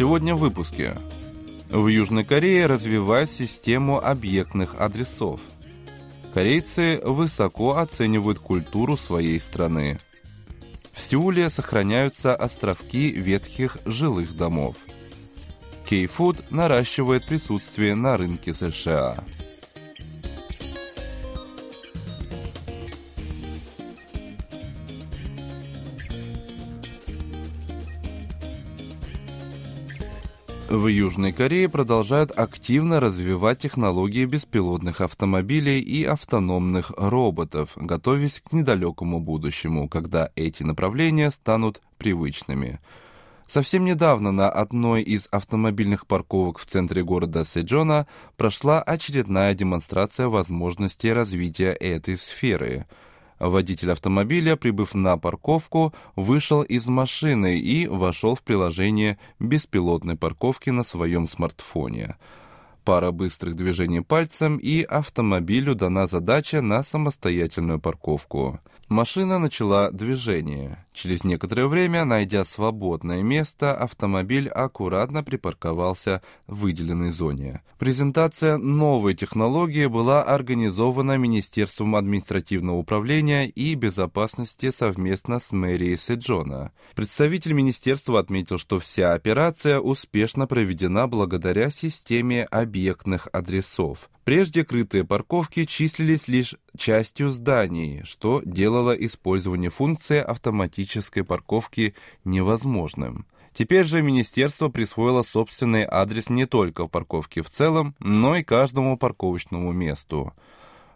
Сегодня в выпуске. В Южной Корее развивают систему объектных адресов. Корейцы высоко оценивают культуру своей страны. В Сеуле сохраняются островки ветхих жилых домов. Кей-фуд наращивает присутствие на рынке США. В Южной Корее продолжают активно развивать технологии беспилотных автомобилей и автономных роботов, готовясь к недалекому будущему, когда эти направления станут привычными. Совсем недавно на одной из автомобильных парковок в центре города Сэджона прошла очередная демонстрация возможностей развития этой сферы – Водитель автомобиля, прибыв на парковку, вышел из машины и вошел в приложение беспилотной парковки на своем смартфоне. Пара быстрых движений пальцем, и автомобилю дана задача на самостоятельную парковку. Машина начала движение. Через некоторое время, найдя свободное место, автомобиль аккуратно припарковался в выделенной зоне. Презентация новой технологии была организована Министерством административного управления и безопасности совместно с мэрией Седжона. Представитель министерства отметил, что вся операция успешно проведена благодаря системе объектных адресов. Прежде крытые парковки числились лишь частью зданий, что делало использование функции автоматической парковки невозможным. Теперь же министерство присвоило собственный адрес не только парковке в целом, но и каждому парковочному месту.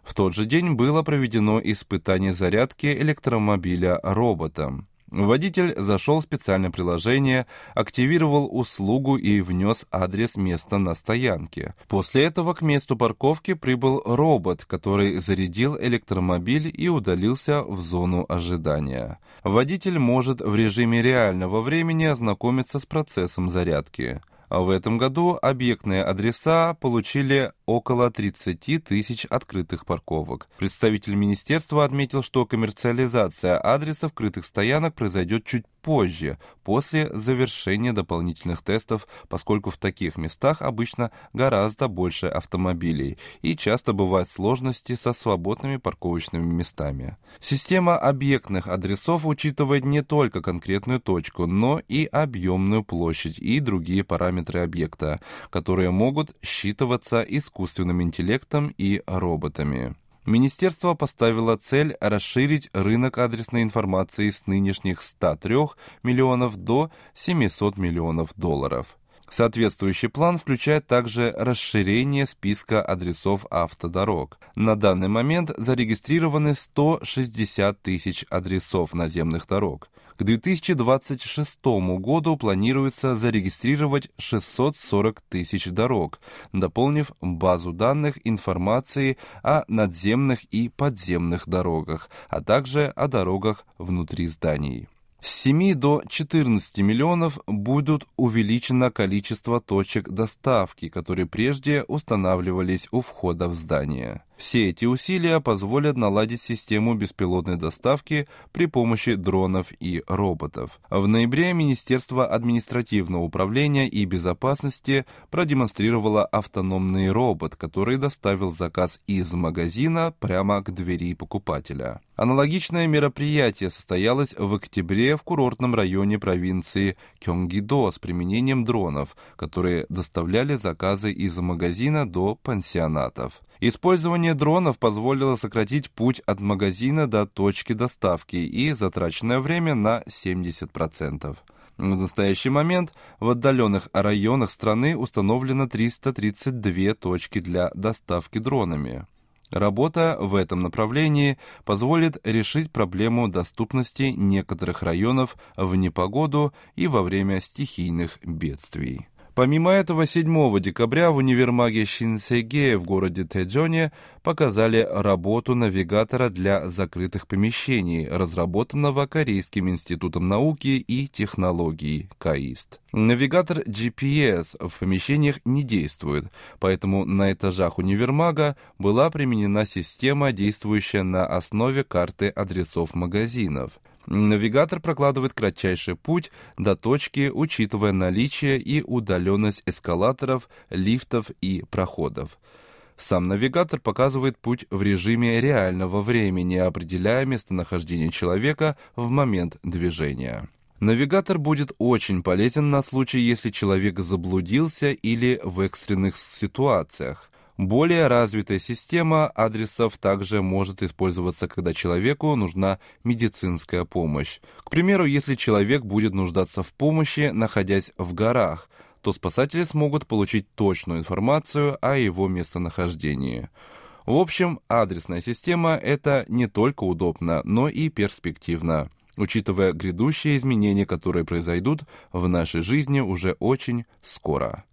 В тот же день было проведено испытание зарядки электромобиля роботом. Водитель зашел в специальное приложение, активировал услугу и внес адрес места на стоянке. После этого к месту парковки прибыл робот, который зарядил электромобиль и удалился в зону ожидания. Водитель может в режиме реального времени ознакомиться с процессом зарядки. А в этом году объектные адреса получили около 30 тысяч открытых парковок. Представитель министерства отметил, что коммерциализация адресов крытых стоянок произойдет чуть позже, после завершения дополнительных тестов, поскольку в таких местах обычно гораздо больше автомобилей и часто бывают сложности со свободными парковочными местами. Система объектных адресов учитывает не только конкретную точку, но и объемную площадь и другие параметры объекта, которые могут считываться искусственным интеллектом и роботами. Министерство поставило цель расширить рынок адресной информации с нынешних 103 миллионов до 700 миллионов долларов. Соответствующий план включает также расширение списка адресов автодорог. На данный момент зарегистрированы 160 тысяч адресов наземных дорог. К 2026 году планируется зарегистрировать 640 тысяч дорог, дополнив базу данных информации о надземных и подземных дорогах, а также о дорогах внутри зданий. С 7 до 14 миллионов будут увеличено количество точек доставки, которые прежде устанавливались у входа в здание. Все эти усилия позволят наладить систему беспилотной доставки при помощи дронов и роботов. В ноябре Министерство административного управления и безопасности продемонстрировало автономный робот, который доставил заказ из магазина прямо к двери покупателя. Аналогичное мероприятие состоялось в октябре в курортном районе провинции Кёнгидо с применением дронов, которые доставляли заказы из магазина до пансионатов. Использование дронов позволило сократить путь от магазина до точки доставки и затраченное время на 70%. В настоящий момент в отдаленных районах страны установлено 332 точки для доставки дронами. Работа в этом направлении позволит решить проблему доступности некоторых районов в непогоду и во время стихийных бедствий. Помимо этого, 7 декабря в универмаге Шинсеге в городе Тэджоне показали работу навигатора для закрытых помещений, разработанного Корейским институтом науки и технологий КАИСТ. Навигатор GPS в помещениях не действует, поэтому на этажах универмага была применена система, действующая на основе карты адресов магазинов. Навигатор прокладывает кратчайший путь до точки, учитывая наличие и удаленность эскалаторов, лифтов и проходов. Сам навигатор показывает путь в режиме реального времени, определяя местонахождение человека в момент движения. Навигатор будет очень полезен на случай, если человек заблудился или в экстренных ситуациях. Более развитая система адресов также может использоваться, когда человеку нужна медицинская помощь. К примеру, если человек будет нуждаться в помощи, находясь в горах, то спасатели смогут получить точную информацию о его местонахождении. В общем, адресная система – это не только удобно, но и перспективно, учитывая грядущие изменения, которые произойдут в нашей жизни уже очень скоро.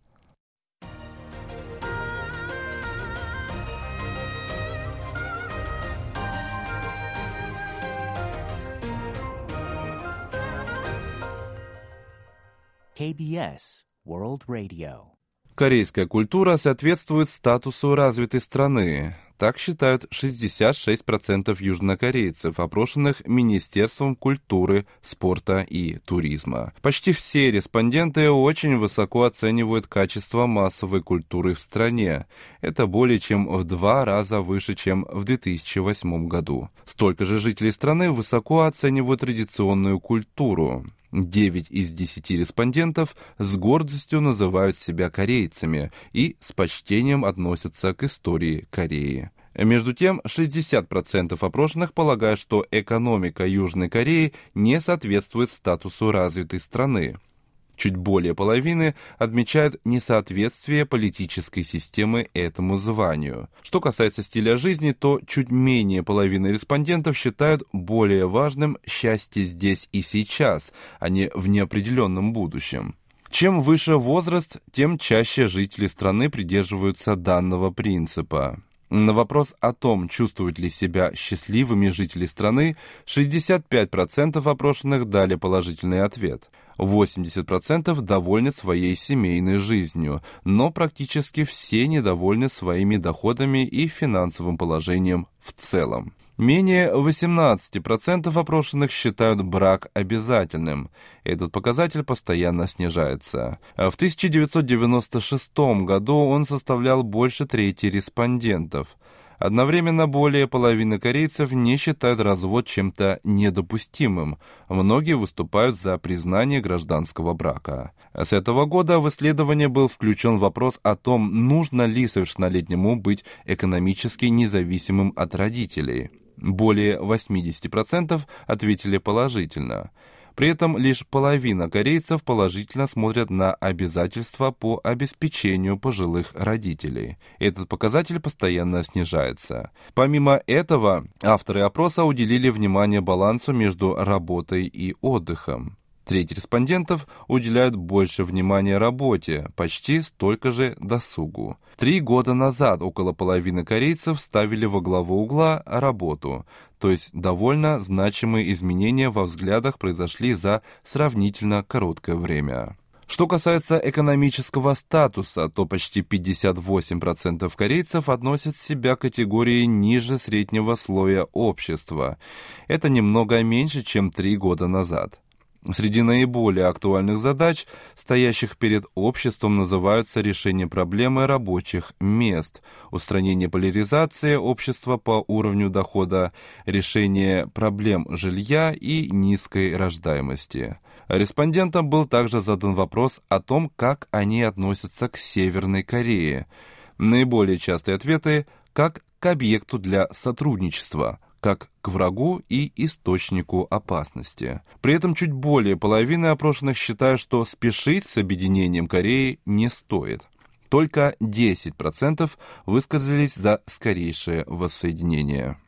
KBS World Radio. Корейская культура соответствует статусу развитой страны. Так считают 66% южнокорейцев, опрошенных Министерством культуры, спорта и туризма. Почти все респонденты очень высоко оценивают качество массовой культуры в стране. Это более чем в два раза выше, чем в 2008 году. Столько же жителей страны высоко оценивают традиционную культуру. 9 из 10 респондентов с гордостью называют себя корейцами и с почтением относятся к истории Кореи. Между тем, 60% опрошенных полагают, что экономика Южной Кореи не соответствует статусу развитой страны. Чуть более половины отмечают несоответствие политической системы этому званию. Что касается стиля жизни, то чуть менее половины респондентов считают более важным счастье здесь и сейчас, а не в неопределенном будущем. Чем выше возраст, тем чаще жители страны придерживаются данного принципа. На вопрос о том, чувствуют ли себя счастливыми жители страны, 65% опрошенных дали положительный ответ – 80% довольны своей семейной жизнью, но практически все недовольны своими доходами и финансовым положением в целом. Менее 18% опрошенных считают брак обязательным. Этот показатель постоянно снижается. В 1996 году он составлял больше трети респондентов. Одновременно более половины корейцев не считают развод чем-то недопустимым. Многие выступают за признание гражданского брака. С этого года в исследование был включен вопрос о том, нужно ли совершеннолетнему быть экономически независимым от родителей. Более 80% ответили положительно. При этом лишь половина корейцев положительно смотрят на обязательства по обеспечению пожилых родителей. Этот показатель постоянно снижается. Помимо этого, авторы опроса уделили внимание балансу между работой и отдыхом. Треть респондентов уделяют больше внимания работе, почти столько же досугу. Три года назад около половины корейцев ставили во главу угла работу, то есть довольно значимые изменения во взглядах произошли за сравнительно короткое время. Что касается экономического статуса, то почти 58% корейцев относят себя к категории ниже среднего слоя общества. Это немного меньше, чем три года назад. Среди наиболее актуальных задач, стоящих перед обществом, называются решение проблемы рабочих мест, устранение поляризации общества по уровню дохода, решение проблем жилья и низкой рождаемости. Респондентам был также задан вопрос о том, как они относятся к Северной Корее. Наиболее частые ответы – как к объекту для сотрудничества – как к врагу и источнику опасности. При этом чуть более половины опрошенных считают, что спешить с объединением Кореи не стоит. Только 10% высказались за скорейшее воссоединение.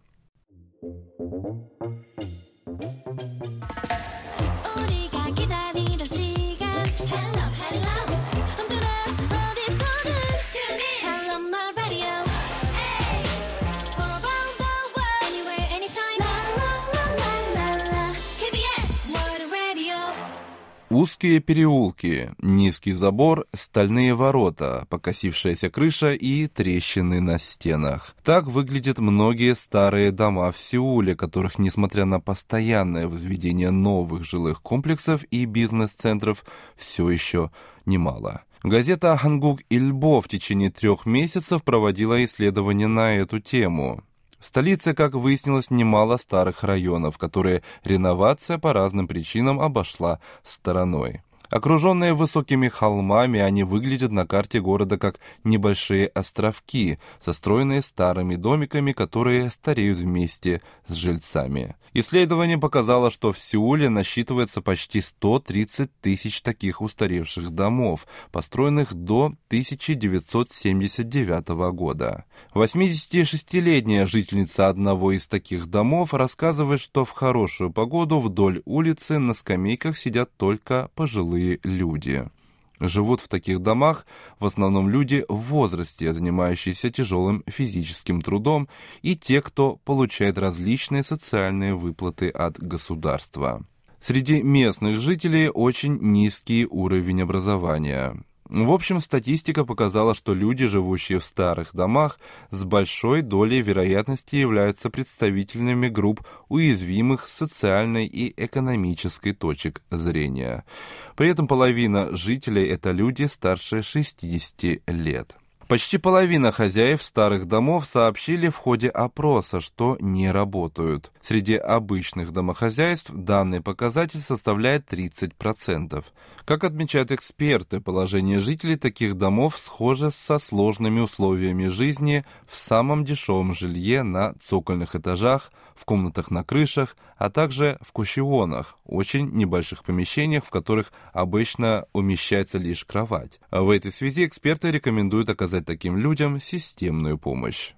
Узкие переулки, низкий забор, стальные ворота, покосившаяся крыша и трещины на стенах. Так выглядят многие старые дома в Сеуле, которых, несмотря на постоянное возведение новых жилых комплексов и бизнес-центров, все еще немало. Газета «Хангук Ильбо» в течение трех месяцев проводила исследование на эту тему. В столице, как выяснилось, немало старых районов, которые реновация по разным причинам обошла стороной. Окруженные высокими холмами, они выглядят на карте города как небольшие островки, застроенные старыми домиками, которые стареют вместе с жильцами. Исследование показало, что в Сеуле насчитывается почти 130 тысяч таких устаревших домов, построенных до 1979 года. 86-летняя жительница одного из таких домов рассказывает, что в хорошую погоду вдоль улицы на скамейках сидят только пожилые люди. Живут в таких домах в основном люди в возрасте, занимающиеся тяжелым физическим трудом, и те, кто получает различные социальные выплаты от государства. Среди местных жителей очень низкий уровень образования. В общем, статистика показала, что люди, живущие в старых домах, с большой долей вероятности являются представителями групп уязвимых социальной и экономической точек зрения. При этом половина жителей – это люди старше 60 лет. Почти половина хозяев старых домов сообщили в ходе опроса, что не работают. Среди обычных домохозяйств данный показатель составляет 30%. Как отмечают эксперты, положение жителей таких домов схоже со сложными условиями жизни в самом дешевом жилье на цокольных этажах, в комнатах на крышах, а также в кущевонах, очень небольших помещениях, в которых обычно умещается лишь кровать. В этой связи эксперты рекомендуют оказать таким людям системную помощь.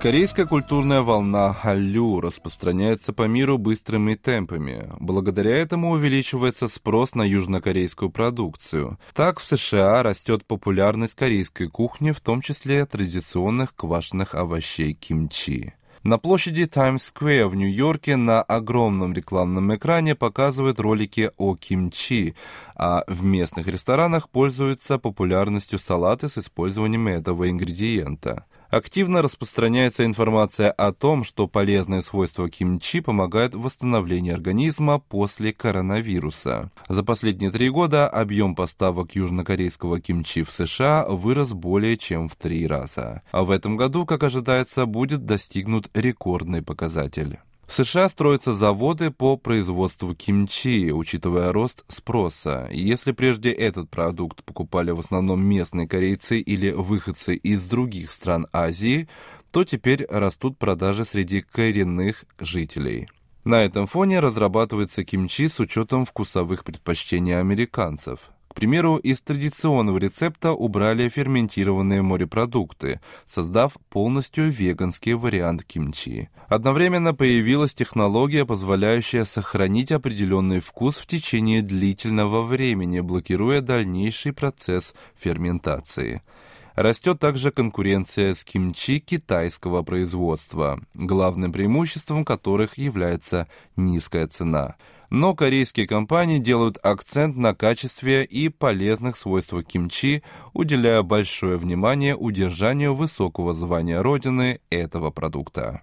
Корейская культурная волна халю распространяется по миру быстрыми темпами. Благодаря этому увеличивается спрос на южнокорейскую продукцию. Так в США растет популярность корейской кухни, в том числе традиционных квашеных овощей кимчи. На площади Таймс-сквер в Нью-Йорке на огромном рекламном экране показывают ролики о кимчи, а в местных ресторанах пользуются популярностью салаты с использованием этого ингредиента. Активно распространяется информация о том, что полезные свойства кимчи помогают в восстановлении организма после коронавируса. За последние три года объем поставок южнокорейского кимчи в США вырос более чем в три раза. А в этом году, как ожидается, будет достигнут рекордный показатель. В США строятся заводы по производству кимчи, учитывая рост спроса. Если прежде этот продукт покупали в основном местные корейцы или выходцы из других стран Азии, то теперь растут продажи среди коренных жителей. На этом фоне разрабатывается кимчи с учетом вкусовых предпочтений американцев примеру, из традиционного рецепта убрали ферментированные морепродукты, создав полностью веганский вариант кимчи. Одновременно появилась технология, позволяющая сохранить определенный вкус в течение длительного времени, блокируя дальнейший процесс ферментации. Растет также конкуренция с кимчи китайского производства, главным преимуществом которых является низкая цена – но корейские компании делают акцент на качестве и полезных свойствах кимчи, уделяя большое внимание удержанию высокого звания родины этого продукта.